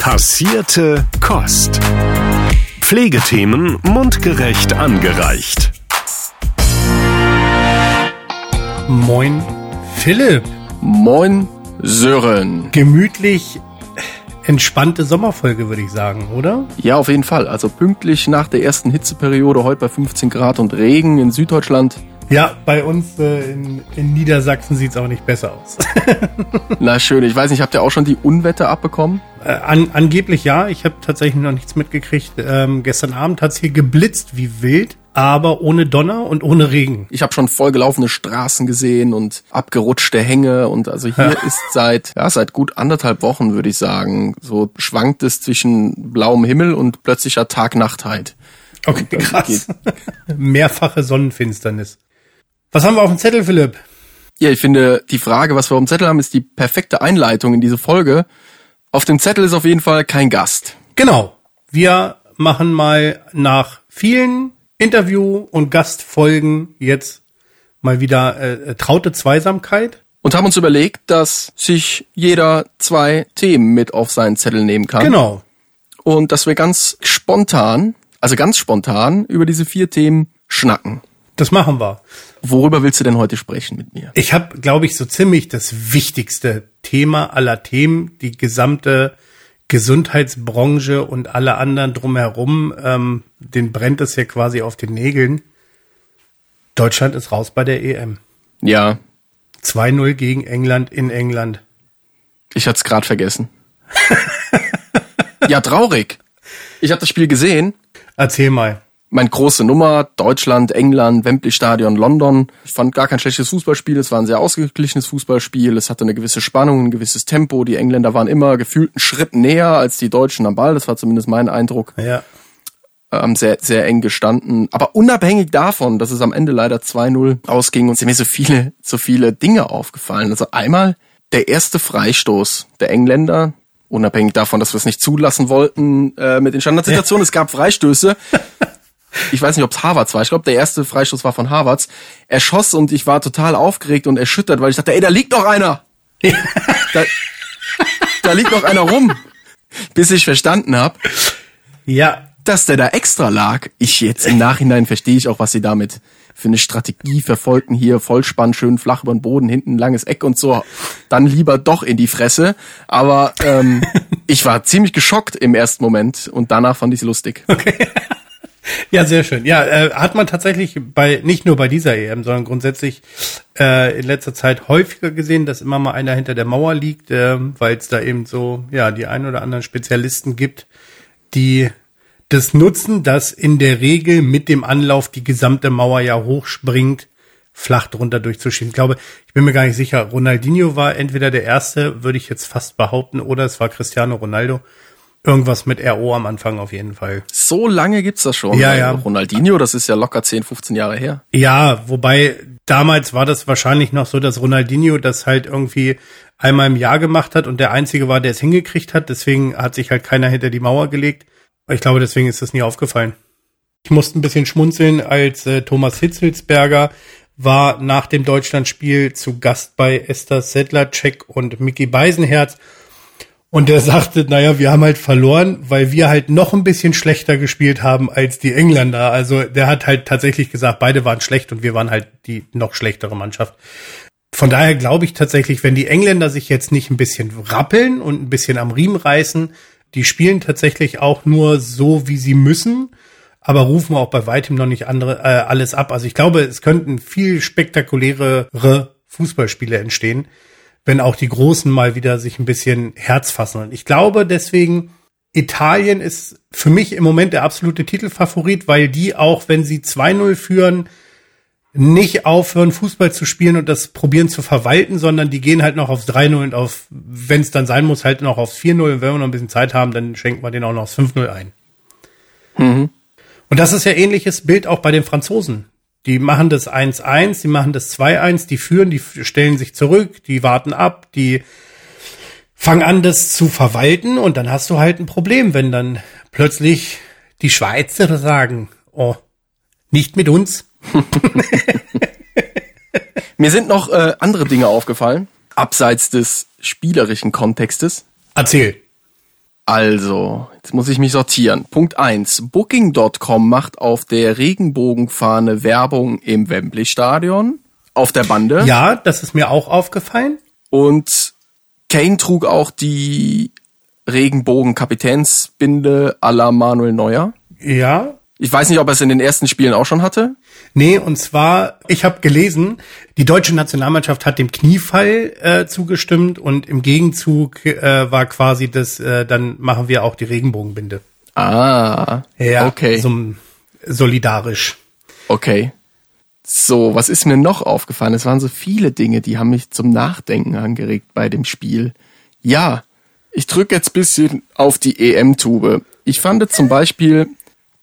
Passierte Kost. Pflegethemen mundgerecht angereicht. Moin, Philipp. Moin, Sören. Gemütlich entspannte Sommerfolge, würde ich sagen, oder? Ja, auf jeden Fall. Also pünktlich nach der ersten Hitzeperiode, heute bei 15 Grad und Regen in Süddeutschland. Ja, bei uns äh, in, in Niedersachsen sieht's auch nicht besser aus. Na schön, ich weiß nicht, habt ihr auch schon die Unwetter abbekommen? Äh, an, angeblich ja, ich habe tatsächlich noch nichts mitgekriegt. Ähm, gestern Abend hat's hier geblitzt wie wild, aber ohne Donner und ohne Regen. Ich habe schon vollgelaufene Straßen gesehen und abgerutschte Hänge und also hier ist seit ja seit gut anderthalb Wochen würde ich sagen so schwankt es zwischen blauem Himmel und plötzlicher Tag-Nachtheit. Okay, krass. Mehrfache Sonnenfinsternis. Was haben wir auf dem Zettel, Philipp? Ja, ich finde, die Frage, was wir auf dem Zettel haben, ist die perfekte Einleitung in diese Folge. Auf dem Zettel ist auf jeden Fall kein Gast. Genau. Wir machen mal nach vielen Interview- und Gastfolgen jetzt mal wieder äh, traute Zweisamkeit. Und haben uns überlegt, dass sich jeder zwei Themen mit auf seinen Zettel nehmen kann. Genau. Und dass wir ganz spontan, also ganz spontan über diese vier Themen schnacken. Das machen wir. Worüber willst du denn heute sprechen mit mir? Ich habe, glaube ich, so ziemlich das wichtigste Thema aller Themen, die gesamte Gesundheitsbranche und alle anderen drumherum, ähm, den brennt es ja quasi auf den Nägeln. Deutschland ist raus bei der EM. Ja, 2-0 gegen England in England. ich hatte es gerade vergessen. ja, traurig. Ich habe das Spiel gesehen. Erzähl mal. Mein große Nummer, Deutschland, England, Wembley Stadion, London. Ich fand gar kein schlechtes Fußballspiel. Es war ein sehr ausgeglichenes Fußballspiel. Es hatte eine gewisse Spannung, ein gewisses Tempo. Die Engländer waren immer gefühlt einen Schritt näher als die Deutschen am Ball. Das war zumindest mein Eindruck. Ja. ähm, sehr, sehr eng gestanden. Aber unabhängig davon, dass es am Ende leider 2-0 ausging und sind mir so viele, so viele Dinge aufgefallen. Also einmal der erste Freistoß der Engländer, unabhängig davon, dass wir es nicht zulassen wollten äh, mit den Standardsituationen. Es gab Freistöße. Ich weiß nicht, ob es Harvards war. Ich glaube, der erste Freistoß war von Harvards. Er schoss und ich war total aufgeregt und erschüttert, weil ich dachte, ey, da liegt noch einer. da, da liegt noch einer rum. Bis ich verstanden habe, Ja. dass der da extra lag. Ich jetzt im Nachhinein verstehe ich auch, was sie damit für eine Strategie verfolgten. Hier Vollspann, schön flach über den Boden, hinten langes Eck und so. Dann lieber doch in die Fresse. Aber ähm, ich war ziemlich geschockt im ersten Moment und danach fand ich es lustig. Ja, sehr schön. Ja, äh, hat man tatsächlich bei nicht nur bei dieser EM, sondern grundsätzlich äh, in letzter Zeit häufiger gesehen, dass immer mal einer hinter der Mauer liegt, äh, weil es da eben so ja die ein oder anderen Spezialisten gibt, die das nutzen, dass in der Regel mit dem Anlauf die gesamte Mauer ja hochspringt, flach drunter durchzuschieben. Ich glaube, ich bin mir gar nicht sicher. Ronaldinho war entweder der erste, würde ich jetzt fast behaupten, oder es war Cristiano Ronaldo. Irgendwas mit RO am Anfang auf jeden Fall. So lange gibt's das schon. Ja, ja. Ronaldinho, das ist ja locker 10, 15 Jahre her. Ja, wobei damals war das wahrscheinlich noch so, dass Ronaldinho das halt irgendwie einmal im Jahr gemacht hat und der einzige war, der es hingekriegt hat. Deswegen hat sich halt keiner hinter die Mauer gelegt. Ich glaube, deswegen ist das nie aufgefallen. Ich musste ein bisschen schmunzeln, als äh, Thomas Hitzelsberger war nach dem Deutschlandspiel zu Gast bei Esther Sedlacek und Mickey Beisenherz. Und der sagte, naja, wir haben halt verloren, weil wir halt noch ein bisschen schlechter gespielt haben als die Engländer. Also der hat halt tatsächlich gesagt, beide waren schlecht und wir waren halt die noch schlechtere Mannschaft. Von daher glaube ich tatsächlich, wenn die Engländer sich jetzt nicht ein bisschen rappeln und ein bisschen am Riemen reißen, die spielen tatsächlich auch nur so, wie sie müssen, aber rufen auch bei weitem noch nicht andere äh, alles ab. Also ich glaube, es könnten viel spektakulärere Fußballspiele entstehen, wenn auch die Großen mal wieder sich ein bisschen Herz fassen. Und ich glaube deswegen, Italien ist für mich im Moment der absolute Titelfavorit, weil die auch, wenn sie 2-0 führen, nicht aufhören, Fußball zu spielen und das probieren zu verwalten, sondern die gehen halt noch aufs 3-0 und auf, wenn es dann sein muss, halt noch aufs 4-0. Und wenn wir noch ein bisschen Zeit haben, dann schenken wir den auch noch aufs 5-0 ein. Und das ist ja ähnliches Bild auch bei den Franzosen. Die machen das 1-1, die machen das 2-1, die führen, die stellen sich zurück, die warten ab, die fangen an, das zu verwalten und dann hast du halt ein Problem, wenn dann plötzlich die Schweizer sagen, oh, nicht mit uns. Mir sind noch äh, andere Dinge aufgefallen, abseits des spielerischen Kontextes. Erzähl. Also, jetzt muss ich mich sortieren. Punkt eins: Booking.com macht auf der Regenbogenfahne Werbung im Wembley Stadion. Auf der Bande. Ja, das ist mir auch aufgefallen. Und Kane trug auch die Regenbogen-Kapitänsbinde à la Manuel Neuer. Ja. Ich weiß nicht, ob er es in den ersten Spielen auch schon hatte. Nee, und zwar, ich habe gelesen, die deutsche Nationalmannschaft hat dem Kniefall äh, zugestimmt und im Gegenzug äh, war quasi das, äh, dann machen wir auch die Regenbogenbinde. Ah, Ja, okay. So, solidarisch. Okay. So, was ist mir noch aufgefallen? Es waren so viele Dinge, die haben mich zum Nachdenken angeregt bei dem Spiel. Ja, ich drücke jetzt bisschen auf die EM-Tube. Ich fand zum Beispiel,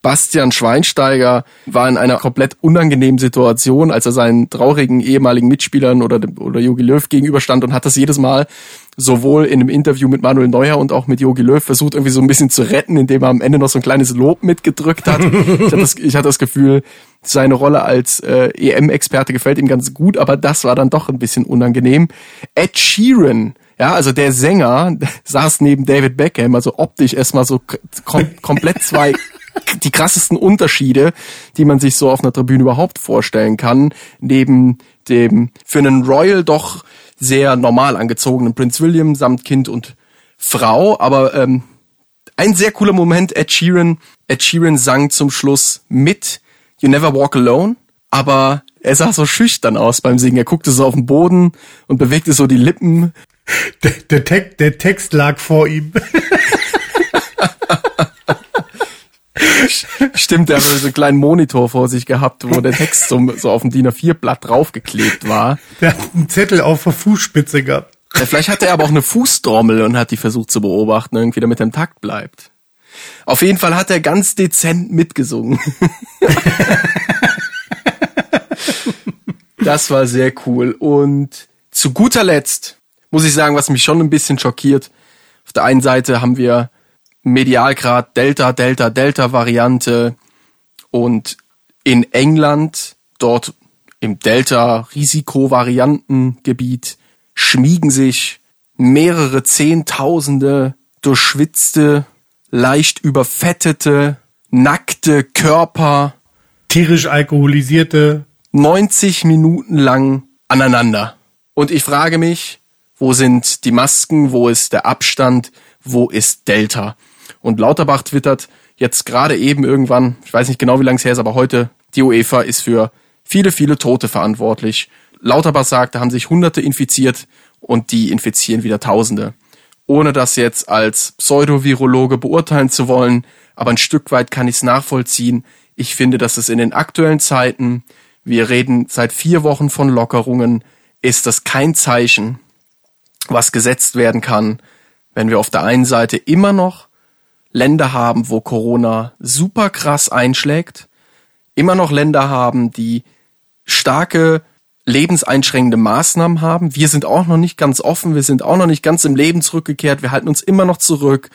Bastian Schweinsteiger war in einer komplett unangenehmen Situation, als er seinen traurigen ehemaligen Mitspielern oder, oder Jogi Löw gegenüberstand und hat das jedes Mal sowohl in einem Interview mit Manuel Neuer und auch mit Jogi Löw versucht, irgendwie so ein bisschen zu retten, indem er am Ende noch so ein kleines Lob mitgedrückt hat. ich, hatte das, ich hatte das Gefühl, seine Rolle als äh, EM-Experte gefällt ihm ganz gut, aber das war dann doch ein bisschen unangenehm. Ed Sheeran, ja, also der Sänger saß neben David Beckham, also optisch erstmal so kom komplett zwei die krassesten Unterschiede, die man sich so auf einer Tribüne überhaupt vorstellen kann, neben dem für einen Royal doch sehr normal angezogenen Prince William samt Kind und Frau, aber ähm, ein sehr cooler Moment, Ed Sheeran. Ed Sheeran sang zum Schluss mit You Never Walk Alone, aber er sah so schüchtern aus beim Singen. Er guckte so auf den Boden und bewegte so die Lippen. Der, der, Text, der Text lag vor ihm. Stimmt, er hat so einen kleinen Monitor vor sich gehabt, wo der Text so, so auf dem DIN A4-Blatt draufgeklebt war. Der hat einen Zettel auf der Fußspitze gehabt. Ja, vielleicht hatte er aber auch eine Fußtrommel und hat die versucht zu beobachten, irgendwie damit er im Takt bleibt. Auf jeden Fall hat er ganz dezent mitgesungen. das war sehr cool. Und zu guter Letzt muss ich sagen, was mich schon ein bisschen schockiert. Auf der einen Seite haben wir Medialgrad Delta, Delta, Delta Variante und in England, dort im Delta-Risikovariantengebiet, schmiegen sich mehrere Zehntausende durchschwitzte, leicht überfettete, nackte Körper Tierisch alkoholisierte. 90 Minuten lang aneinander. Und ich frage mich, wo sind die Masken, wo ist der Abstand, wo ist Delta? Und Lauterbach twittert jetzt gerade eben irgendwann, ich weiß nicht genau, wie lange es her ist, aber heute, die UEFA ist für viele, viele Tote verantwortlich. Lauterbach sagt, da haben sich Hunderte infiziert und die infizieren wieder Tausende. Ohne das jetzt als Pseudovirologe beurteilen zu wollen, aber ein Stück weit kann ich es nachvollziehen. Ich finde, dass es in den aktuellen Zeiten, wir reden seit vier Wochen von Lockerungen, ist das kein Zeichen, was gesetzt werden kann, wenn wir auf der einen Seite immer noch Länder haben, wo Corona super krass einschlägt, immer noch Länder haben, die starke lebenseinschränkende Maßnahmen haben. Wir sind auch noch nicht ganz offen, wir sind auch noch nicht ganz im Leben zurückgekehrt, wir halten uns immer noch zurück,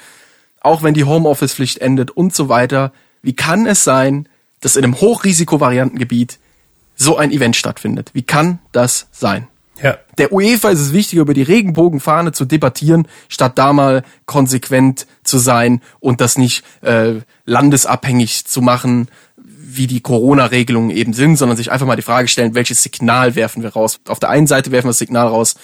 auch wenn die Homeoffice-Pflicht endet und so weiter. Wie kann es sein, dass in einem Hochrisikovariantengebiet so ein Event stattfindet? Wie kann das sein? Ja. Der UEFA ist es wichtiger, über die Regenbogenfahne zu debattieren, statt da mal konsequent zu sein und das nicht äh, landesabhängig zu machen, wie die Corona-Regelungen eben sind, sondern sich einfach mal die Frage stellen, welches Signal werfen wir raus? Auf der einen Seite werfen wir das Signal raus,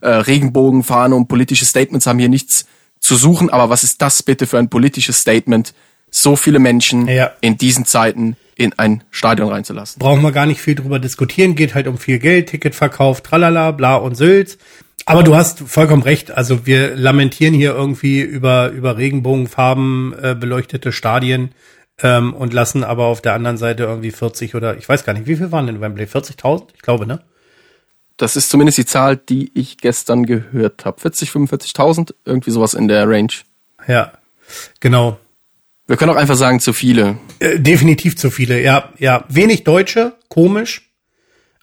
äh, Regenbogenfahne und politische Statements haben hier nichts zu suchen, aber was ist das bitte für ein politisches Statement, so viele Menschen Ja. in diesen Zeiten in ein Stadion reinzulassen? Brauchen wir gar nicht viel drüber diskutieren. Geht halt um viel Geld, Ticketverkauf, tralala, bla und Sülz. Aber du hast vollkommen recht. Also wir lamentieren hier irgendwie über, über Regenbogenfarben äh, beleuchtete Stadien ähm, und lassen aber auf der anderen Seite irgendwie 40 oder ich weiß gar nicht, wie viel waren denn in Wembley? 40.000? Ich glaube, ne? Das ist zumindest die Zahl, die ich gestern gehört habe. 40, 45.000, irgendwie sowas in der Range. Ja, genau. Wir können auch einfach sagen, zu viele. Äh, definitiv zu viele, ja, ja. Wenig Deutsche, komisch.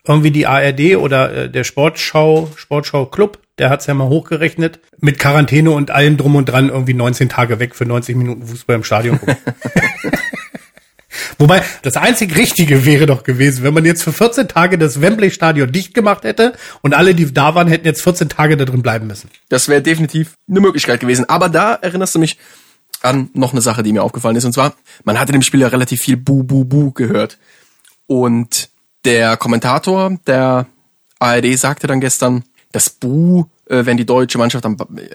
Irgendwie die ARD oder äh, der Sportschau, Sportschau Club, der hat's ja mal hochgerechnet. Mit Quarantäne und allem drum und dran irgendwie 19 Tage weg für 90 Minuten Fußball im Stadion. Wobei, das einzig Richtige wäre doch gewesen, wenn man jetzt für 14 Tage das Wembley-Stadion dicht gemacht hätte und alle, die da waren, hätten jetzt 14 Tage da drin bleiben müssen. Das wäre definitiv eine Möglichkeit gewesen. Aber da erinnerst du mich an noch eine Sache, die mir aufgefallen ist. Und zwar, man hat in dem Spiel ja relativ viel Bu, Bu, Bu gehört. Und der Kommentator der ARD sagte dann gestern, das Bu, äh, wenn die deutsche Mannschaft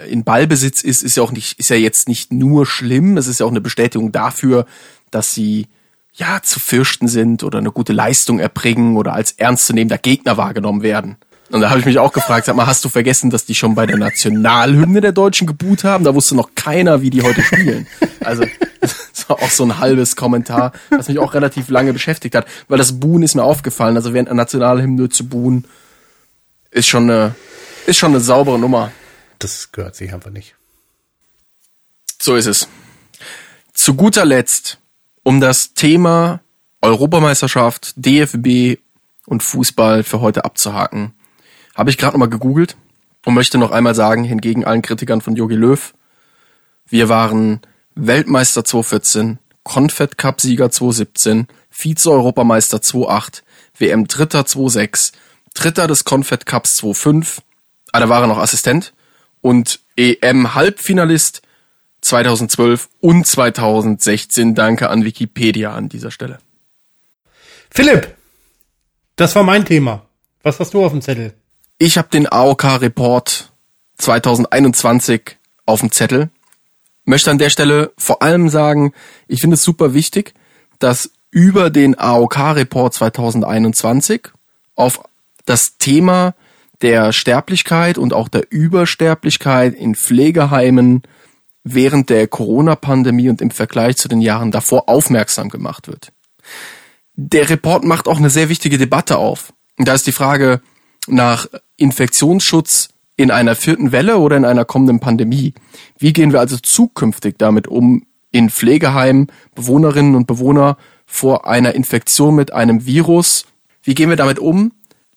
in Ballbesitz ist, ist ja auch nicht, ist ja jetzt nicht nur schlimm. Es ist ja auch eine Bestätigung dafür, dass sie ja zu fürchten sind oder eine gute Leistung erbringen oder als ernstzunehmender Gegner wahrgenommen werden. Und da habe ich mich auch gefragt, sag mal, hast du vergessen, dass die schon bei der Nationalhymne der Deutschen geboot haben? Da wusste noch keiner, wie die heute spielen. Also das war auch so ein halbes Kommentar, was mich auch relativ lange beschäftigt hat, weil das Buhen ist mir aufgefallen. Also während einer Nationalhymne zu buhen, ist schon eine, ist schon eine saubere Nummer. Das gehört sich einfach nicht. So ist es. Zu guter Letzt, um das Thema Europameisterschaft, DFB und Fußball für heute abzuhaken, habe ich gerade nochmal gegoogelt und möchte noch einmal sagen, hingegen allen Kritikern von Jogi Löw, wir waren Weltmeister 2014, Confed Cup Sieger 2017, Vize-Europameister 2008, WM Dritter 2006, Dritter des Confed Cups 2005, ah, da war er noch Assistent und EM Halbfinalist 2012 und 2016. Danke an Wikipedia an dieser Stelle. Philipp, das war mein Thema. Was hast du auf dem Zettel? Ich habe den AOK Report 2021 auf dem Zettel. Möchte an der Stelle vor allem sagen, ich finde es super wichtig, dass über den AOK Report 2021 auf das Thema der Sterblichkeit und auch der Übersterblichkeit in Pflegeheimen während der Corona-Pandemie und im Vergleich zu den Jahren davor aufmerksam gemacht wird. Der Report macht auch eine sehr wichtige Debatte auf. Und da ist die Frage, nach Infektionsschutz in einer vierten Welle oder in einer kommenden Pandemie. Wie gehen wir also zukünftig damit um, in Pflegeheimen Bewohnerinnen und Bewohner vor einer Infektion mit einem Virus? Wie gehen wir damit um?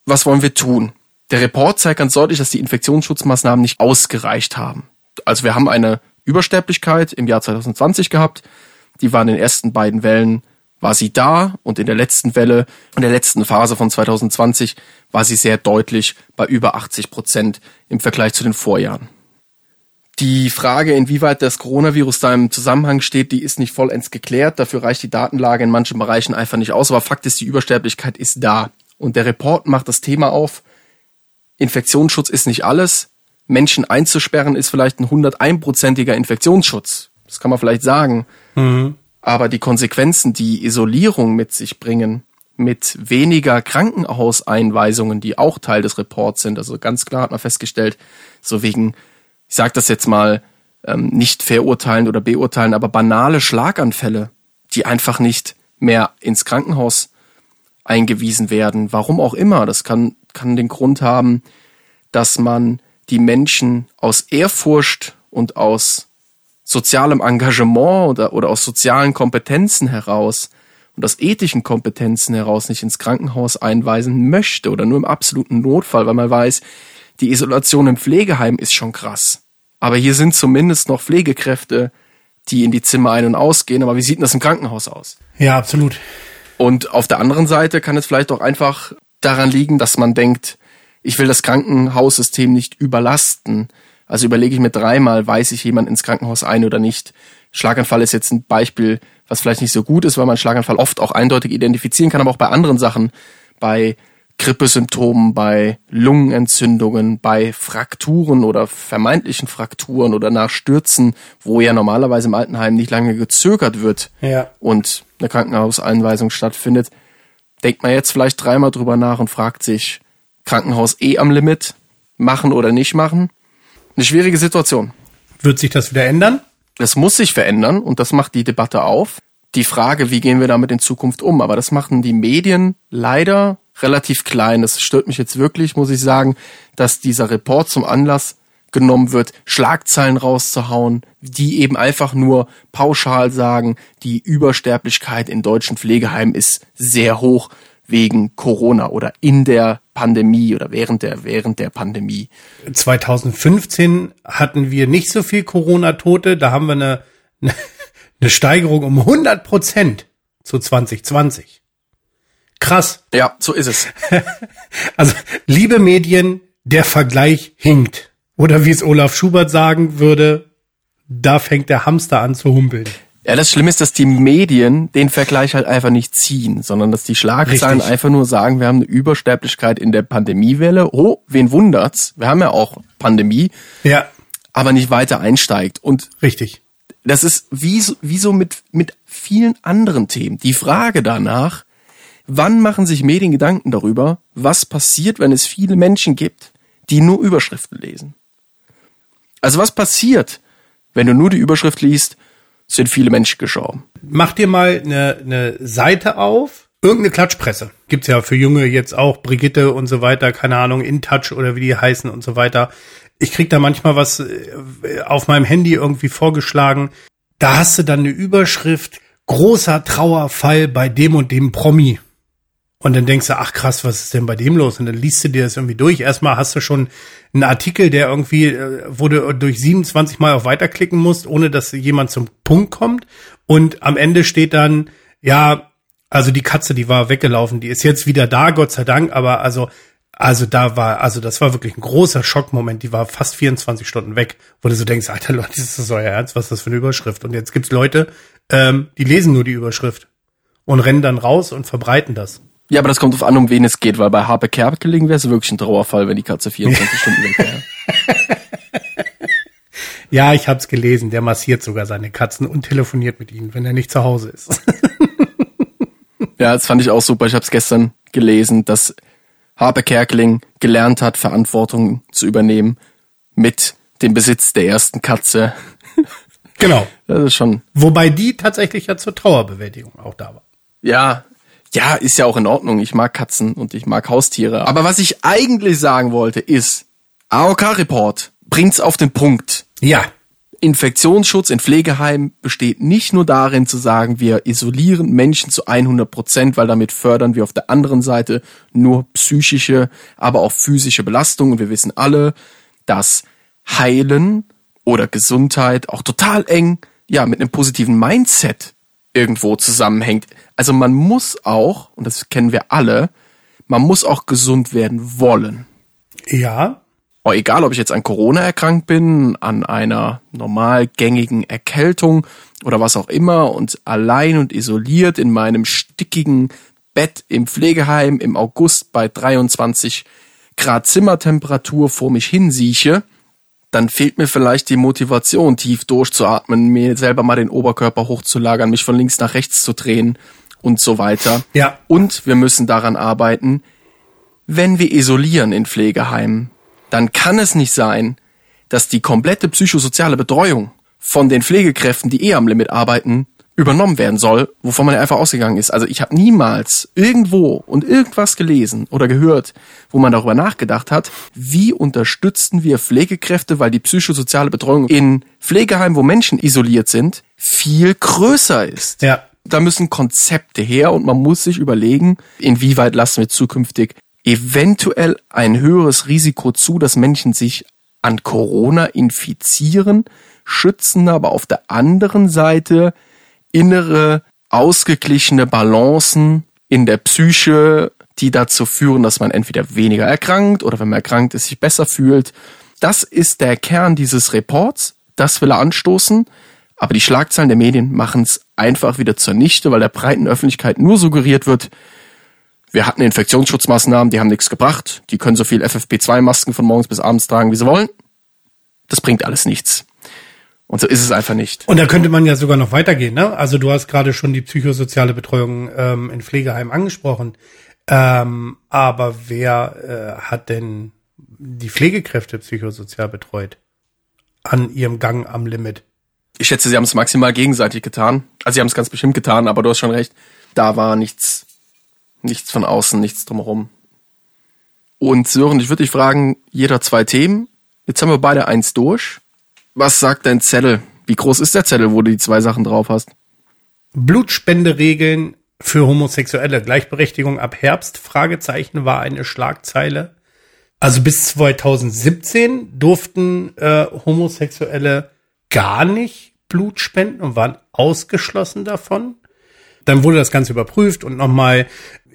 Was wollen wir tun? Der Report zeigt ganz deutlich, dass die Infektionsschutzmaßnahmen nicht ausgereicht haben. Also wir haben eine Übersterblichkeit im Jahr 2020 gehabt. Die war in den ersten beiden Wellen war sie da und in der letzten Welle, in der letzten Phase von 2020 war sie sehr deutlich bei über 80 Prozent im Vergleich zu den Vorjahren. Die Frage, inwieweit das Coronavirus da im Zusammenhang steht, die ist nicht vollends geklärt. Dafür reicht die Datenlage in manchen Bereichen einfach nicht aus. Aber Fakt ist, die Übersterblichkeit ist da. Und der Report macht das Thema auf. Infektionsschutz ist nicht alles. Menschen einzusperren ist vielleicht ein 101-prozentiger Infektionsschutz. Das kann man vielleicht sagen. Mhm. Aber die Konsequenzen, die Isolierung mit sich bringen, mit weniger Krankenhauseinweisungen, die auch Teil des Reports sind, also ganz klar hat man festgestellt, so wegen, ich sage das jetzt mal, ähm, nicht verurteilen oder beurteilen, aber banale Schlaganfälle, die einfach nicht mehr ins Krankenhaus eingewiesen werden. Warum auch immer. Das kann, kann den Grund haben, dass man die Menschen aus Ehrfurcht und aus sozialem Engagement oder, oder aus sozialen Kompetenzen heraus und aus ethischen Kompetenzen heraus nicht ins Krankenhaus einweisen möchte oder nur im absoluten Notfall, weil man weiß, die Isolation im Pflegeheim ist schon krass. Aber hier sind zumindest noch Pflegekräfte, die in die Zimmer ein- und ausgehen. Aber wie sieht denn das im Krankenhaus aus? Ja, absolut. Und auf der anderen Seite kann es vielleicht auch einfach daran liegen, dass man denkt, ich will das Krankenhaussystem nicht überlasten. Also überlege ich mir dreimal, weiß ich jemand ins Krankenhaus ein oder nicht. Schlaganfall ist jetzt ein Beispiel, was vielleicht nicht so gut ist, weil man Schlaganfall oft auch eindeutig identifizieren kann, aber auch bei anderen Sachen, bei Grippesymptomen, bei Lungenentzündungen, bei Frakturen oder vermeintlichen Frakturen oder nach Stürzen, wo ja normalerweise im Altenheim nicht lange gezögert wird ja. und eine Krankenhauseinweisung stattfindet, denkt man jetzt vielleicht dreimal drüber nach und fragt sich, Krankenhaus eh am Limit, machen oder nicht machen? Eine schwierige Situation. Wird sich das wieder ändern? Das muss sich verändern und das macht die Debatte auf. Die Frage, wie gehen wir damit in Zukunft um? Aber das machen die Medien leider relativ klein. Es stört mich jetzt wirklich, muss ich sagen, dass dieser Report zum Anlass genommen wird, Schlagzeilen rauszuhauen, die eben einfach nur pauschal sagen, die Übersterblichkeit in deutschen Pflegeheimen ist sehr hoch wegen Corona oder in der Pandemie oder während der, während der Pandemie. 2015 hatten wir nicht so viel Corona-Tote, da haben wir eine, eine, Steigerung um 100 Prozent zu 2020. Krass. Ja, so ist es. also, liebe Medien, der Vergleich hinkt. Oder wie es Olaf Schubert sagen würde, da fängt der Hamster an zu humpeln. Ja, das Schlimme ist, dass die Medien den Vergleich halt einfach nicht ziehen, sondern dass die Schlagzeilen Richtig. einfach nur sagen, wir haben eine Übersterblichkeit in der Pandemiewelle. Oh, wen wundert's? Wir haben ja auch Pandemie, Ja, aber nicht weiter einsteigt. Und richtig. das ist wie so, wie so mit, mit vielen anderen Themen. Die Frage danach, wann machen sich Medien Gedanken darüber, was passiert, wenn es viele Menschen gibt, die nur Überschriften lesen? Also was passiert, wenn du nur die Überschrift liest, sind viele Menschen gestorben? Mach dir mal eine, eine Seite auf, irgendeine Klatschpresse. Gibt's ja für Junge jetzt auch, Brigitte und so weiter, keine Ahnung, InTouch oder wie die heißen und so weiter. Ich krieg da manchmal was äh, auf meinem Handy irgendwie vorgeschlagen. Da hast du dann eine Überschrift, großer Trauerfall bei dem und dem Promi. Und dann denkst du, ach krass, was ist denn bei dem los? Und dann liest du dir das irgendwie durch. Erstmal hast du schon einen Artikel, der irgendwie, äh, wo du durch 27 Mal auf Weiterklicken musst, ohne dass jemand zum Punkt kommt. Und am Ende steht dann, ja, also die Katze, die war weggelaufen, die ist jetzt wieder da, Gott sei Dank, aber also, also da war, also das war wirklich ein großer Schockmoment, die war fast 24 Stunden weg, wo du so denkst, Alter Leute, ist das euer Ernst, was ist das für eine Überschrift? Und jetzt gibt's Leute, ähm, die lesen nur die Überschrift und rennen dann raus und verbreiten das. Ja, aber das kommt auf an, um wen es geht, weil bei Harpe Kerkeling wäre es wirklich ein Trauerfall, wenn die Katze 24 Stunden weg wäre. Ja, ich hab's gelesen, der massiert sogar seine Katzen und telefoniert mit ihnen, wenn er nicht zu Hause ist. Ja, das fand ich auch super. Ich habe es gestern gelesen, dass Harpe Kerkeling gelernt hat, Verantwortung zu übernehmen mit dem Besitz der ersten Katze. genau. Das ist schon, Wobei die tatsächlich ja zur Trauerbewältigung auch da war. ja, ja, ist ja auch in Ordnung. Ich mag Katzen und ich mag Haustiere. Aber was ich eigentlich sagen wollte, ist, AOK-Report bringt's auf den Punkt. Ja, Infektionsschutz in Pflegeheimen besteht nicht nur darin zu sagen, wir isolieren Menschen zu 100 Prozent, weil damit fördern wir auf der anderen Seite nur psychische, aber auch physische Belastung. Und wir wissen alle, dass Heilen oder Gesundheit auch total eng, ja, mit einem positiven Mindset irgendwo zusammenhängt. Also man muss auch, und das kennen wir alle, man muss auch gesund werden wollen ja, oh, egal ob ich jetzt an Corona erkrankt bin, an einer normal gängigen Erkältung oder was auch immer und allein und isoliert in meinem stickigen Bett im Pflegeheim im August bei 23 Grad Zimmertemperatur vor mich hinsieche, dann fehlt mir vielleicht die Motivation, tief durchzuatmen, mir selber mal den Oberkörper hochzulagern, mich von links nach rechts zu drehen und so weiter. Ja. Und wir müssen daran arbeiten, wenn wir isolieren in Pflegeheimen, dann kann es nicht sein, dass die komplette psychosoziale Betreuung von den Pflegekräften, die eh am Limit arbeiten, übernommen werden soll, wovon man ja einfach ausgegangen ist. Also ich habe niemals irgendwo und irgendwas gelesen oder gehört, wo man darüber nachgedacht hat, wie unterstützen wir Pflegekräfte, weil die psychosoziale Betreuung in Pflegeheimen, wo Menschen isoliert sind, viel größer ist ja, da müssen Konzepte her und man muss sich überlegen, inwieweit lassen wir zukünftig eventuell ein höheres Risiko zu, dass Menschen sich an Corona infizieren, schützen aber auf der anderen Seite innere, ausgeglichene Balancen in der Psyche, die dazu führen, dass man entweder weniger erkrankt oder wenn man erkrankt ist, sich besser fühlt. Das ist der Kern dieses Reports. Das will er anstoßen. Aber die Schlagzeilen der Medien machen es einfach wieder zunichte, weil der breiten Öffentlichkeit nur suggeriert wird, wir hatten Infektionsschutzmaßnahmen, die haben nichts gebracht. Die können so viel FFP2-Masken von morgens bis abends tragen, wie sie wollen. Das bringt alles nichts. Und so ist es einfach nicht. Und da könnte man ja sogar noch weitergehen, ne? Also du hast gerade schon die psychosoziale Betreuung ähm, in Pflegeheimen angesprochen. Ähm, aber wer äh, hat denn die Pflegekräfte psychosozial betreut? An ihrem Gang am Limit. Ich schätze, sie haben es maximal gegenseitig getan. Also sie haben es ganz bestimmt getan, aber du hast schon recht. Da war nichts, nichts von außen, nichts drumherum. Und Sören, ich würde dich fragen, jeder zwei Themen. Jetzt haben wir beide eins durch. Was sagt dein Zettel? Wie groß ist der Zettel, wo du die zwei Sachen drauf hast? Blutspenderegeln für Homosexuelle. Gleichberechtigung ab Herbst? Fragezeichen war eine Schlagzeile. Also bis 2017 durften äh, Homosexuelle gar nicht Blut spenden und waren ausgeschlossen davon. Dann wurde das Ganze überprüft und nochmal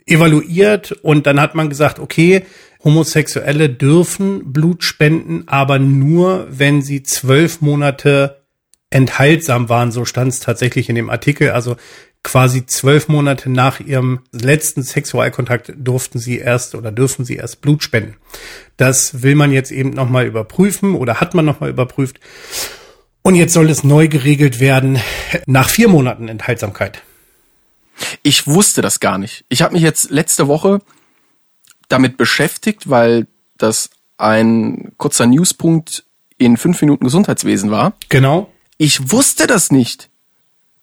evaluiert und dann hat man gesagt, okay, Homosexuelle dürfen Blut spenden, aber nur, wenn sie zwölf Monate enthaltsam waren, so stand es tatsächlich in dem Artikel. Also quasi zwölf Monate nach ihrem letzten Sexualkontakt durften sie erst oder dürfen sie erst Blut spenden. Das will man jetzt eben nochmal überprüfen oder hat man nochmal überprüft. Und jetzt soll es neu geregelt werden nach vier Monaten Enthaltsamkeit. Ich wusste das gar nicht. Ich habe mich jetzt letzte Woche damit beschäftigt, weil das ein kurzer Newspunkt in fünf Minuten Gesundheitswesen war. Genau. Ich wusste das nicht.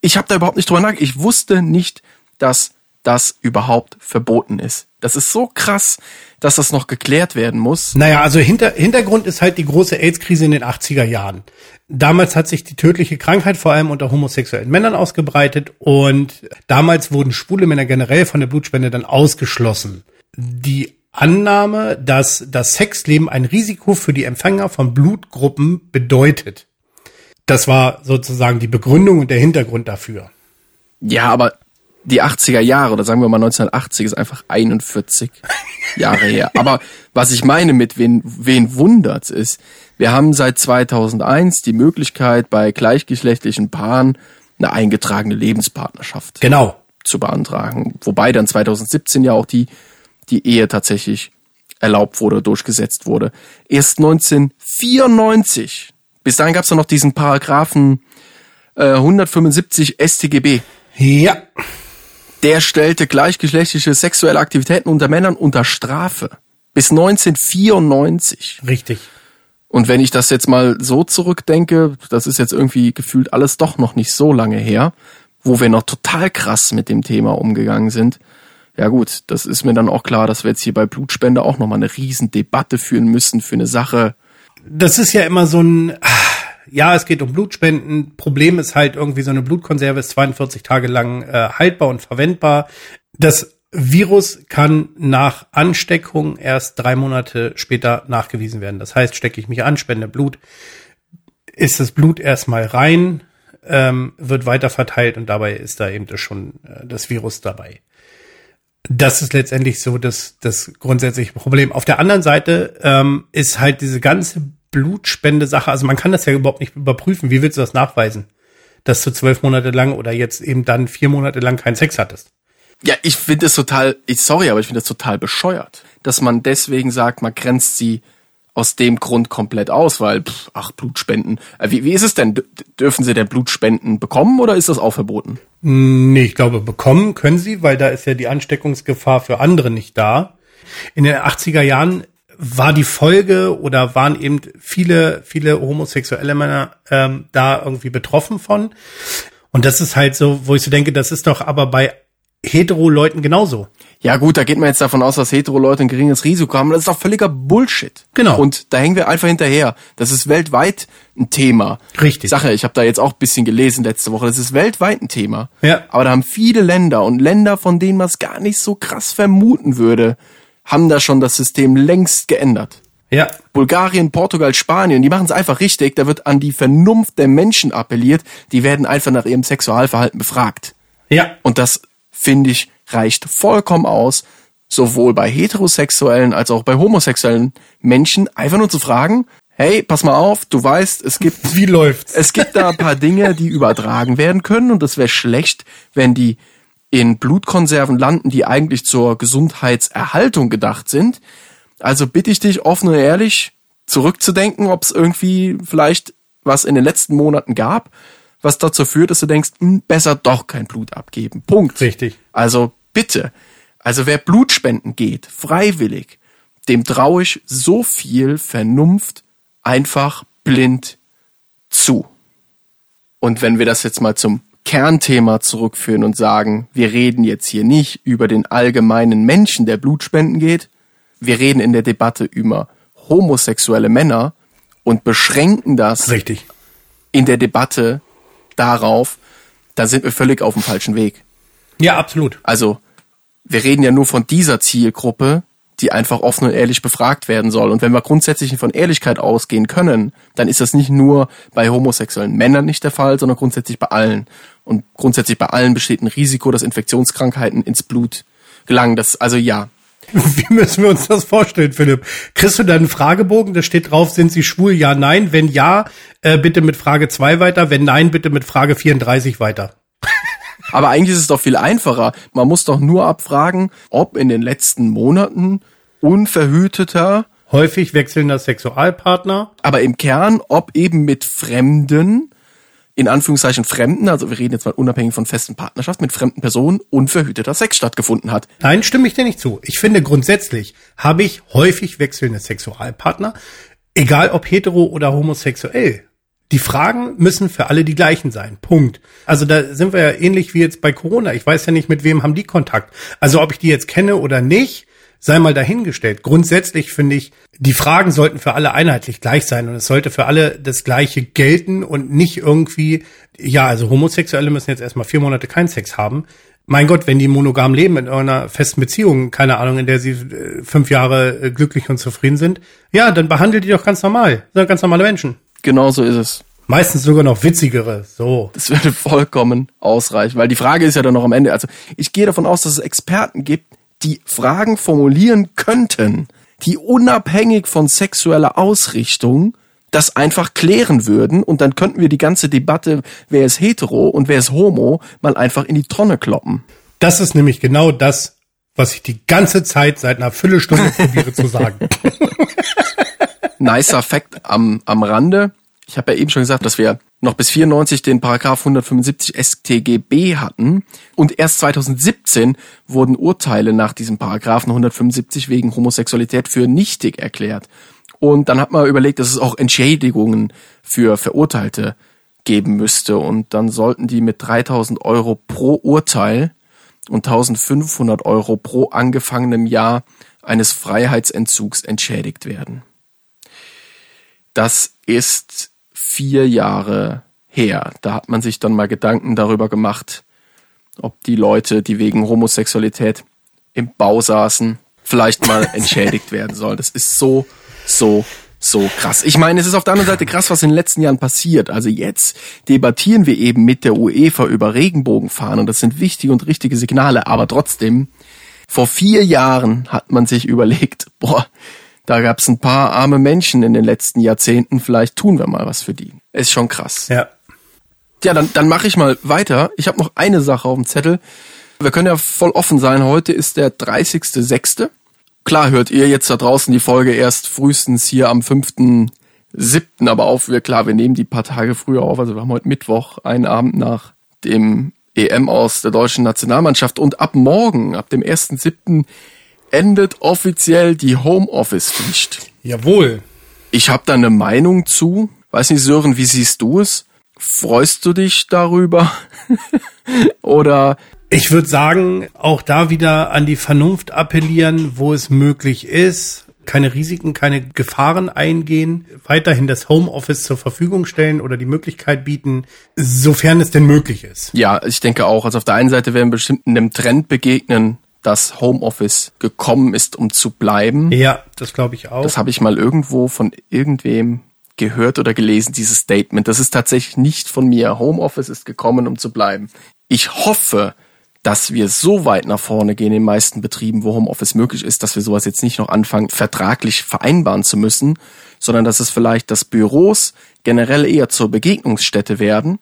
Ich habe da überhaupt nicht drüber nachgedacht. Ich wusste nicht, dass das überhaupt verboten ist. Das ist so krass, dass das noch geklärt werden muss. Naja, also hinter, Hintergrund ist halt die große AIDS-Krise in den 80er Jahren. Damals hat sich die tödliche Krankheit vor allem unter homosexuellen Männern ausgebreitet und damals wurden schwule Männer generell von der Blutspende dann ausgeschlossen. Die Annahme, dass das Sexleben ein Risiko für die Empfänger von Blutgruppen bedeutet. Das war sozusagen die Begründung und der Hintergrund dafür. Ja, aber die 80er Jahre oder sagen wir mal 1980 ist einfach 41 Jahre her. Aber was ich meine mit wen, wen wundert's ist, wir haben seit 2001 die Möglichkeit bei gleichgeschlechtlichen Paaren eine eingetragene Lebenspartnerschaft Genau. zu beantragen. Wobei dann 2017 ja auch die, die Ehe tatsächlich erlaubt wurde, durchgesetzt wurde. Erst 1994, bis dahin gab's dann noch diesen Paragraphen äh, 175 StGB. Ja. Der stellte gleichgeschlechtliche sexuelle Aktivitäten unter Männern unter Strafe. Bis 1994. Richtig. Und wenn ich das jetzt mal so zurückdenke, das ist jetzt irgendwie gefühlt alles doch noch nicht so lange her, wo wir noch total krass mit dem Thema umgegangen sind. Ja gut, das ist mir dann auch klar, dass wir jetzt hier bei Blutspende auch nochmal eine riesen Debatte führen müssen für eine Sache. Das ist ja immer so ein, ja, es geht um Blutspenden. Problem ist halt irgendwie so eine Blutkonserve ist 42 Tage lang äh, haltbar und verwendbar. Das Virus kann nach Ansteckung erst drei Monate später nachgewiesen werden. Das heißt, stecke ich mich an, spende Blut, ist das Blut erstmal rein, ähm, wird weiter verteilt und dabei ist da eben schon äh, das Virus dabei. Das ist letztendlich so das, das grundsätzliche Problem. Auf der anderen Seite ähm, ist halt diese ganze Blutspende-Sache, also man kann das ja überhaupt nicht überprüfen. Wie willst du das nachweisen? Dass du zwölf Monate lang oder jetzt eben dann vier Monate lang keinen Sex hattest. Ja, ich finde es total, ich sorry, aber ich finde das total bescheuert, dass man deswegen sagt, man grenzt sie aus dem Grund komplett aus, weil, pff, ach, Blutspenden. Äh, Wie, wie ist es denn? Dürfen sie denn Blutspenden bekommen oder ist das auch verboten? Nee, ich glaube, bekommen können sie, weil da ist ja die Ansteckungsgefahr für andere nicht da. In den 80er Jahren war die Folge oder waren eben viele, viele homosexuelle Männer ähm, da irgendwie betroffen von. Und das ist halt so, wo ich so denke, das ist doch aber bei Hetero-Leuten genauso. Ja gut, da geht man jetzt davon aus, dass Hetero-Leute ein geringes Risiko haben. Das ist doch völliger Bullshit. Genau. Und da hängen wir einfach hinterher. Das ist weltweit ein Thema. Richtig. Sache, ich habe da jetzt auch ein bisschen gelesen letzte Woche. Das ist weltweit ein Thema. Ja. Aber da haben viele Länder und Länder, von denen man es gar nicht so krass vermuten würde, haben da schon das System längst geändert. Ja, Bulgarien, Portugal, Spanien, die machen es einfach richtig. Da wird an die Vernunft der Menschen appelliert. Die werden einfach nach ihrem Sexualverhalten befragt. ja, Und das, finde ich, reicht vollkommen aus, sowohl bei heterosexuellen als auch bei homosexuellen Menschen, einfach nur zu fragen, hey, pass mal auf, du weißt, es gibt wie läuft's? es gibt da ein paar Dinge, die übertragen werden können und es wäre schlecht, wenn die in Blutkonserven landen, die eigentlich zur Gesundheitserhaltung gedacht sind. Also bitte ich dich offen und ehrlich zurückzudenken, ob es irgendwie vielleicht was in den letzten Monaten gab, was dazu führt, dass du denkst, hm, besser doch kein Blut abgeben. Punkt. Richtig. Also bitte. Also wer Blutspenden geht, freiwillig, dem traue ich so viel Vernunft einfach blind zu. Und wenn wir das jetzt mal zum Kernthema zurückführen und sagen, wir reden jetzt hier nicht über den allgemeinen Menschen, der Blutspenden geht, wir reden in der Debatte über homosexuelle Männer und beschränken das Richtig. in der Debatte darauf, dann sind wir völlig auf dem falschen Weg. Ja, absolut. Also, wir reden ja nur von dieser Zielgruppe, die einfach offen und ehrlich befragt werden soll. Und wenn wir grundsätzlich von Ehrlichkeit ausgehen können, dann ist das nicht nur bei homosexuellen Männern nicht der Fall, sondern grundsätzlich bei allen. Und grundsätzlich bei allen besteht ein Risiko, dass Infektionskrankheiten ins Blut gelangen. Das, also ja, Wie müssen wir uns das vorstellen, Philipp? Kriegst du da einen Fragebogen, da steht drauf, sind sie schwul? Ja, nein. Wenn ja, äh, bitte mit Frage 2 weiter. Wenn nein, bitte mit Frage 34 weiter. Aber eigentlich ist es doch viel einfacher. Man muss doch nur abfragen, ob in den letzten Monaten unverhüteter, Häufig wechselnder Sexualpartner. aber im Kern, ob eben mit Fremden, in Anführungszeichen Fremden, also wir reden jetzt mal unabhängig von festen Partnerschaft, mit fremden Personen unverhüteter Sex stattgefunden hat. Nein, stimme ich dir nicht zu. Ich finde grundsätzlich habe ich häufig wechselnde Sexualpartner, egal ob hetero oder homosexuell. Die Fragen müssen für alle die gleichen sein. Punkt. Also da sind wir ja ähnlich wie jetzt bei Corona. Ich weiß ja nicht, mit wem haben die Kontakt. Also ob ich die jetzt kenne oder nicht, sei mal dahingestellt. Grundsätzlich finde ich, die Fragen sollten für alle einheitlich gleich sein und es sollte für alle das Gleiche gelten und nicht irgendwie, ja, also Homosexuelle müssen jetzt erstmal vier Monate keinen Sex haben. Mein Gott, wenn die monogam leben in einer festen Beziehung, keine Ahnung, in der sie äh, fünf Jahre äh, glücklich und zufrieden sind, ja, dann behandelt die doch ganz normal. Das sind ganz normale Menschen. Genau so ist es. Meistens sogar noch witzigere. So. Das würde vollkommen ausreichen, weil die Frage ist ja dann noch am Ende. Also ich gehe davon aus, dass es Experten gibt, die Fragen formulieren könnten, die unabhängig von sexueller Ausrichtung das einfach klären würden und dann könnten wir die ganze Debatte, wer ist hetero und wer ist homo, mal einfach in die Tonne kloppen. Das ist nämlich genau das, was ich die ganze Zeit seit einer Viertelstunde probiere zu sagen. Nicer Fact am, am Rande. Ich habe ja eben schon gesagt, dass wir noch bis 94 den Paragraph 175 StGB hatten und erst 2017 wurden Urteile nach diesem Paragraphen 175 wegen Homosexualität für nichtig erklärt. Und dann hat man überlegt, dass es auch Entschädigungen für Verurteilte geben müsste und dann sollten die mit 3000 Euro pro Urteil und 1500 Euro pro angefangenem Jahr eines Freiheitsentzugs entschädigt werden. Das ist vier Jahre her. Da hat man sich dann mal Gedanken darüber gemacht, ob die Leute, die wegen Homosexualität im Bau saßen, vielleicht mal entschädigt werden sollen. Das ist so, so, so krass. Ich meine, es ist auf der anderen Seite krass, was in den letzten Jahren passiert. Also jetzt debattieren wir eben mit der UEFA über Regenbogenfahren und das sind wichtige und richtige Signale, aber trotzdem, vor vier Jahren hat man sich überlegt, boah, da gab es ein paar arme Menschen in den letzten Jahrzehnten, vielleicht tun wir mal was für die. Ist schon krass. Ja. Ja, dann, dann mache ich mal weiter. Ich habe noch eine Sache auf dem Zettel. Wir können ja voll offen sein. Heute ist der 30.06. Klar hört ihr jetzt da draußen die Folge erst frühestens hier am 5.07. Aber auf, wir klar, wir nehmen die paar Tage früher auf. Also wir haben heute Mittwoch, einen Abend nach dem EM aus der deutschen Nationalmannschaft. Und ab morgen, ab dem 1.07., endet offiziell die Homeoffice-Pflicht. Jawohl. Ich habe da eine Meinung zu. Weiß nicht, Sören, wie siehst du es? Freust du dich darüber? Oder Ich würde sagen, auch da wieder an die Vernunft appellieren, wo es möglich ist. Keine Risiken, keine Gefahren eingehen, weiterhin das Homeoffice zur Verfügung stellen oder die Möglichkeit bieten, sofern es denn möglich ist. ja, ich denke auch, also auf der einen Seite werden wir bestimmt einem Trend begegnen, dass Homeoffice gekommen ist, um zu bleiben. Ja, das glaube ich auch. Das habe ich mal irgendwo von irgendwem gehört oder gelesen, dieses Statement. Das ist tatsächlich nicht von mir. Homeoffice ist gekommen, um zu bleiben. Ich hoffe, dass wir so weit nach vorne gehen in den meisten Betrieben, wo Homeoffice möglich ist, dass wir sowas jetzt nicht noch anfangen, vertraglich vereinbaren zu müssen, sondern dass es vielleicht, dass Büros generell eher zur Begegnungsstätte werden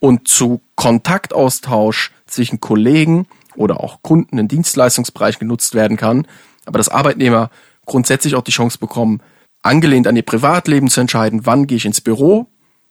und zu Kontaktaustausch zwischen Kollegen oder auch Kunden im Dienstleistungsbereich genutzt werden kann, aber dass Arbeitnehmer grundsätzlich auch die Chance bekommen, angelehnt an ihr Privatleben zu entscheiden, wann gehe ich ins Büro,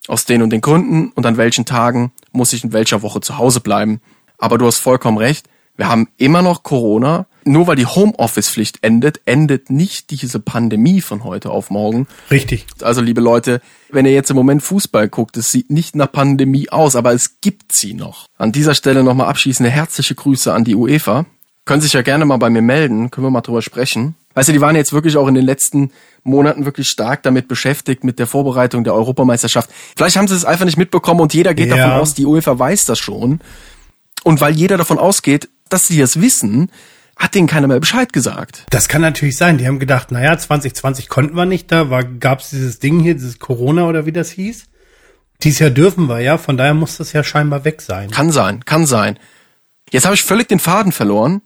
aus den und den Gründen und an welchen Tagen muss ich in welcher Woche zu Hause bleiben. Aber du hast vollkommen recht, wir haben immer noch Corona. Nur weil die Homeoffice-Pflicht endet, endet nicht diese Pandemie von heute auf morgen. Richtig. Also, liebe Leute, wenn ihr jetzt im Moment Fußball guckt, es sieht nicht nach Pandemie aus, aber es gibt sie noch. An dieser Stelle nochmal abschließende herzliche Grüße an die UEFA. Können sich ja gerne mal bei mir melden, können wir mal drüber sprechen. Weißt du, die waren jetzt wirklich auch in den letzten Monaten wirklich stark damit beschäftigt mit der Vorbereitung der Europameisterschaft. Vielleicht haben sie es einfach nicht mitbekommen und jeder geht Ja. davon aus, die UEFA weiß das schon. Und weil jeder davon ausgeht, dass sie das wissen, hat denen keiner mehr Bescheid gesagt. Das kann natürlich sein. Die haben gedacht, naja, 2020 konnten wir nicht, da war, gab's dieses Ding hier, dieses Corona oder wie das hieß. Dies Jahr dürfen wir ja, von daher muss das ja scheinbar weg sein. Kann sein, kann sein. Jetzt habe ich völlig den Faden verloren.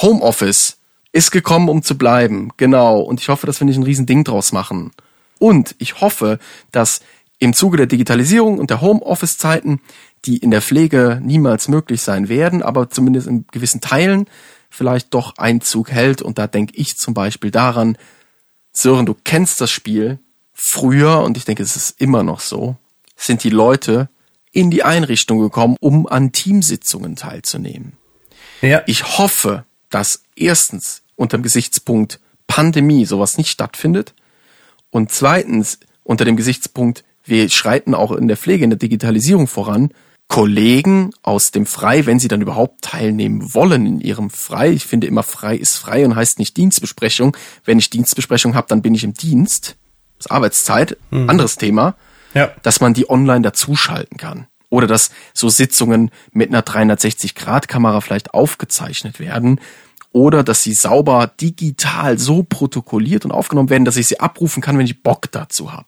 Homeoffice. ist gekommen, um zu bleiben. Genau. Und ich hoffe, dass wir nicht ein Riesending draus machen. Und ich hoffe, dass im Zuge der Digitalisierung und der Homeoffice-Zeiten, die in der Pflege niemals möglich sein werden, aber zumindest in gewissen Teilen vielleicht doch Einzug hält. Und da denke ich zum Beispiel daran, Sören, du kennst das Spiel. Früher, und ich denke, es ist immer noch so, sind die Leute in die Einrichtung gekommen, um an Teamsitzungen teilzunehmen. Ja. Ich hoffe, dass erstens unter dem Gesichtspunkt Pandemie sowas nicht stattfindet und zweitens unter dem Gesichtspunkt, wir schreiten auch in der Pflege, in der Digitalisierung voran, Kollegen aus dem Frei, wenn sie dann überhaupt teilnehmen wollen in ihrem Frei. Ich finde immer frei ist frei und heißt nicht Dienstbesprechung. Wenn ich Dienstbesprechung habe, dann bin ich im Dienst. Das ist Arbeitszeit, mhm. anderes Thema. Ja. Dass man die online dazuschalten kann. Oder dass so Sitzungen mit einer 360-Grad-Kamera vielleicht aufgezeichnet werden. Oder dass sie sauber digital so protokolliert und aufgenommen werden, dass ich sie abrufen kann, wenn ich Bock dazu habe.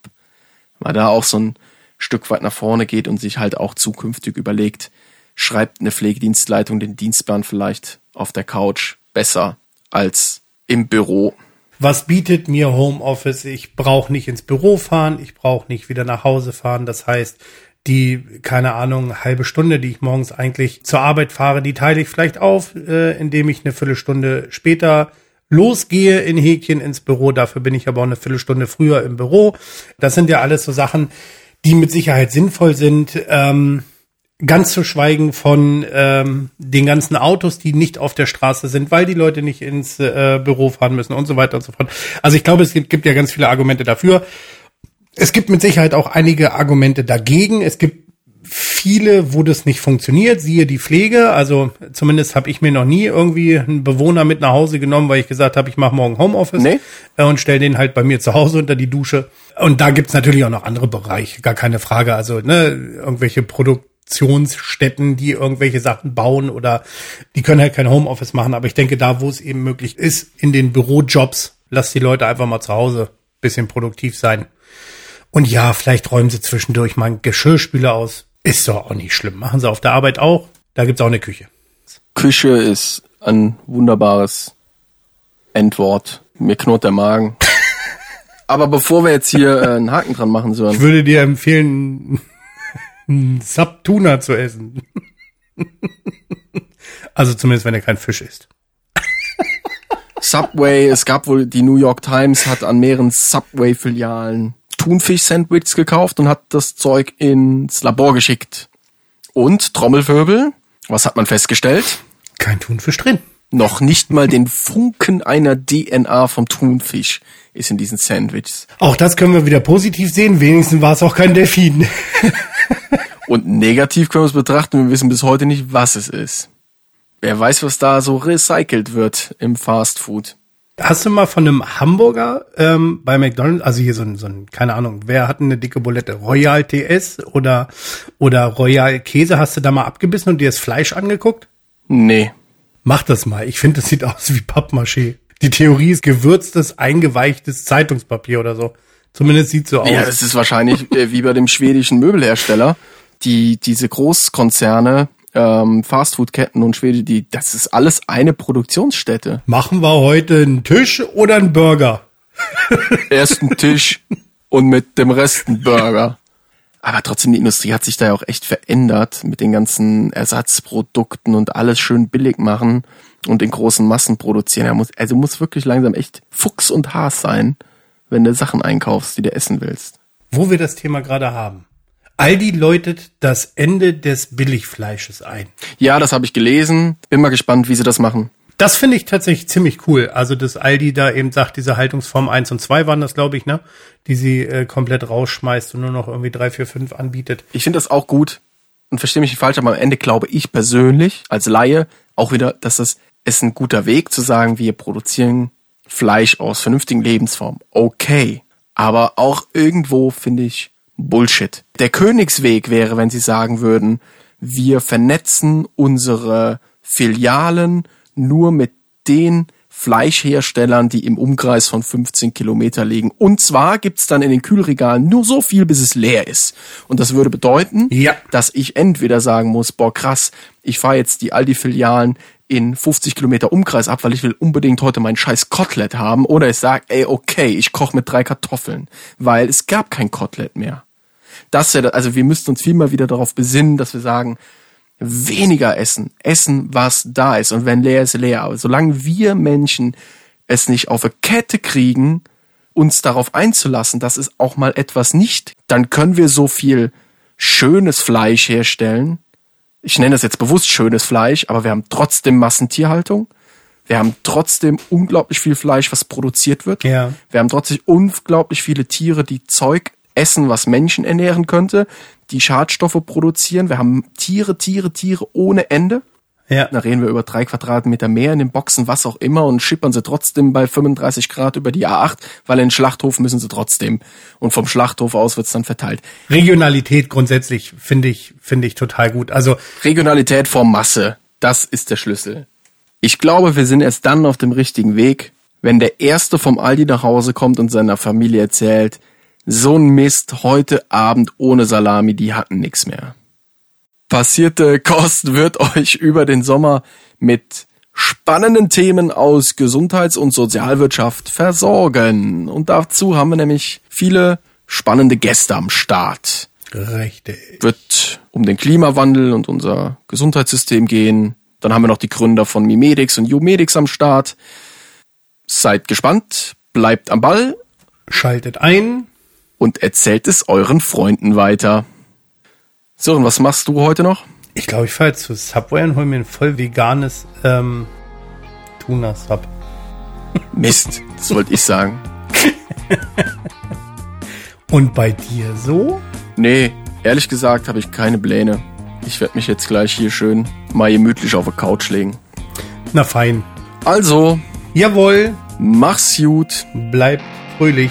Weil da auch so ein Stück weit nach vorne geht und sich halt auch zukünftig überlegt, schreibt eine Pflegedienstleitung den Dienstplan vielleicht auf der Couch besser als im Büro. Was bietet mir Homeoffice? Ich brauche nicht ins Büro fahren, ich brauche nicht wieder nach Hause fahren. Das heißt, die, keine Ahnung, halbe Stunde, die ich morgens eigentlich zur Arbeit fahre, die teile ich vielleicht auf, äh, indem ich eine Viertelstunde später losgehe in Häkchen ins Büro. Dafür bin ich aber auch eine Viertelstunde früher im Büro. Das sind ja alles so Sachen, die mit Sicherheit sinnvoll sind. Ähm, ganz zu schweigen von ähm, den ganzen Autos, die nicht auf der Straße sind, weil die Leute nicht ins äh, Büro fahren müssen und so weiter und so fort. Also ich glaube, es gibt, gibt ja ganz viele Argumente dafür. Es gibt mit Sicherheit auch einige Argumente dagegen. Es gibt viele, wo das nicht funktioniert, siehe die Pflege. Also zumindest habe ich mir noch nie irgendwie einen Bewohner mit nach Hause genommen, weil ich gesagt habe, ich mache morgen Homeoffice nee. Äh, und stell den halt bei mir zu Hause unter die Dusche. Und da gibt's natürlich auch noch andere Bereiche, gar keine Frage. Also ne, irgendwelche Produktionsstätten, die irgendwelche Sachen bauen oder die können halt kein Homeoffice machen. Aber ich denke, da, wo es eben möglich ist, in den Bürojobs, lass die Leute einfach mal zu Hause bisschen produktiv sein. Und ja, vielleicht räumen sie zwischendurch mal einen Geschirrspüler aus. Ist doch auch nicht schlimm. Machen sie auf der Arbeit auch. Da gibt's auch eine Küche. Küche ist ein wunderbares Endwort. Mir knurrt der Magen. Aber bevor wir jetzt hier äh, einen Haken dran machen sollen. Ich würde dir empfehlen, einen Subtuna zu essen. also zumindest, wenn er kein Fisch ist. Subway, es gab wohl, die New York Times hat an mehreren Subway-Filialen Thunfisch-Sandwiches gekauft und hat das Zeug ins Labor geschickt. Und Trommelwirbel, was hat man festgestellt? Kein Thunfisch drin. Noch nicht mal den Funken einer DNA vom Thunfisch ist in diesen Sandwiches. Auch das können wir wieder positiv sehen. Wenigstens war es auch kein Delfin. und negativ können wir es betrachten. Wir wissen bis heute nicht, was es ist. Wer weiß, was da so recycelt wird im Fast Food. Hast du mal von einem Hamburger ähm, bei McDonald's, also hier so ein, so ein, keine Ahnung, wer hat eine dicke Bulette? Royal TS oder, oder Royal Käse? Hast du da mal abgebissen und dir das Fleisch angeguckt? Nee. Mach das mal. Ich finde, das sieht aus wie Pappmaché. Die Theorie ist gewürztes, eingeweichtes Zeitungspapier oder so. Zumindest sieht so aus. Ja, das ist wahrscheinlich äh, wie bei dem schwedischen Möbelhersteller. Die, diese Großkonzerne ähm, Fastfood-Ketten und Schwede, die, das ist alles eine Produktionsstätte. Machen wir heute einen Tisch oder einen Burger? Erst einen Tisch und mit dem Rest einen Burger. Aber trotzdem, die Industrie hat sich da ja auch echt verändert mit den ganzen Ersatzprodukten und alles schön billig machen und in großen Massen produzieren. Er muss, also muss wirklich langsam echt Fuchs und Haas sein, wenn du Sachen einkaufst, die du essen willst. Wo wir das Thema gerade haben. Aldi läutet das Ende des Billigfleisches ein. Ja, das habe ich gelesen. Bin mal gespannt, wie sie das machen. Das finde ich tatsächlich ziemlich cool. Also, dass Aldi da eben sagt, diese Haltungsform 1 und 2 waren das, glaube ich, ne? Die sie äh, komplett rausschmeißt und nur noch irgendwie 3, 4, 5 anbietet. Ich finde das auch gut. Und verstehe mich nicht falsch, aber am Ende glaube ich persönlich, als Laie, auch wieder, dass das ist ein guter Weg zu sagen, wir produzieren Fleisch aus vernünftigen Lebensformen. Okay. Aber auch irgendwo finde ich, Bullshit. Der Königsweg wäre, wenn sie sagen würden, wir vernetzen unsere Filialen nur mit den Fleischherstellern, die im Umkreis von 15 Kilometer liegen. Und zwar gibt's dann in den Kühlregalen nur so viel, bis es leer ist. Und das würde bedeuten, Ja. dass ich entweder sagen muss, boah krass, ich fahre jetzt die Aldi-Filialen in 50 Kilometer Umkreis ab, weil ich will unbedingt heute mein scheiß Kotelett haben. Oder ich sage, ey, okay, ich koche mit drei Kartoffeln, weil es gab kein Kotelett mehr. Das wäre, also wir müssten uns viel mal wieder darauf besinnen, dass wir sagen, weniger essen, essen, was da ist. Und wenn leer ist, leer. Aber solange wir Menschen es nicht auf eine Kette kriegen, uns darauf einzulassen, dass es auch mal etwas nicht, dann können wir so viel schönes Fleisch herstellen. Ich nenne das jetzt bewusst schönes Fleisch, aber wir haben trotzdem Massentierhaltung. Wir haben trotzdem unglaublich viel Fleisch, was produziert wird. Ja. Wir haben trotzdem unglaublich viele Tiere, die Zeug essen, was Menschen ernähren könnte, die Schadstoffe produzieren. Wir haben Tiere, Tiere, Tiere ohne Ende. Ja. Da reden wir über drei Quadratmeter mehr in den Boxen, was auch immer, und schippern sie trotzdem bei 35 Grad über die A8, weil in den Schlachthof müssen sie trotzdem. Und vom Schlachthof aus wird's dann verteilt. Regionalität grundsätzlich finde ich, finde ich total gut. Also, Regionalität vor Masse, das ist der Schlüssel. Ich glaube, wir sind erst dann auf dem richtigen Weg, wenn der Erste vom Aldi nach Hause kommt und seiner Familie erzählt, so ein Mist heute Abend ohne Salami, die hatten nix mehr. Passierte Kost wird euch über den Sommer mit spannenden Themen aus Gesundheits- und Sozialwirtschaft versorgen. Und dazu haben wir nämlich viele spannende Gäste am Start richtig. wird um den Klimawandel und unser Gesundheitssystem gehen. Dann haben wir noch die Gründer von Mimedix und Umedix am Start. Seid gespannt, bleibt am Ball Schaltet ein. Und erzählt es euren Freunden weiter. Sören, was machst du heute noch? Ich glaube, ich fahre jetzt zu Subway und hole mir ein voll veganes ähm, Tuna-Sub. Mist, das wollte ich sagen. Und bei dir so? Nee, ehrlich gesagt habe ich keine Pläne. Ich werde mich jetzt gleich hier schön mal gemütlich auf der Couch legen. Na fein. Also, Jawohl, mach's gut. bleib fröhlich.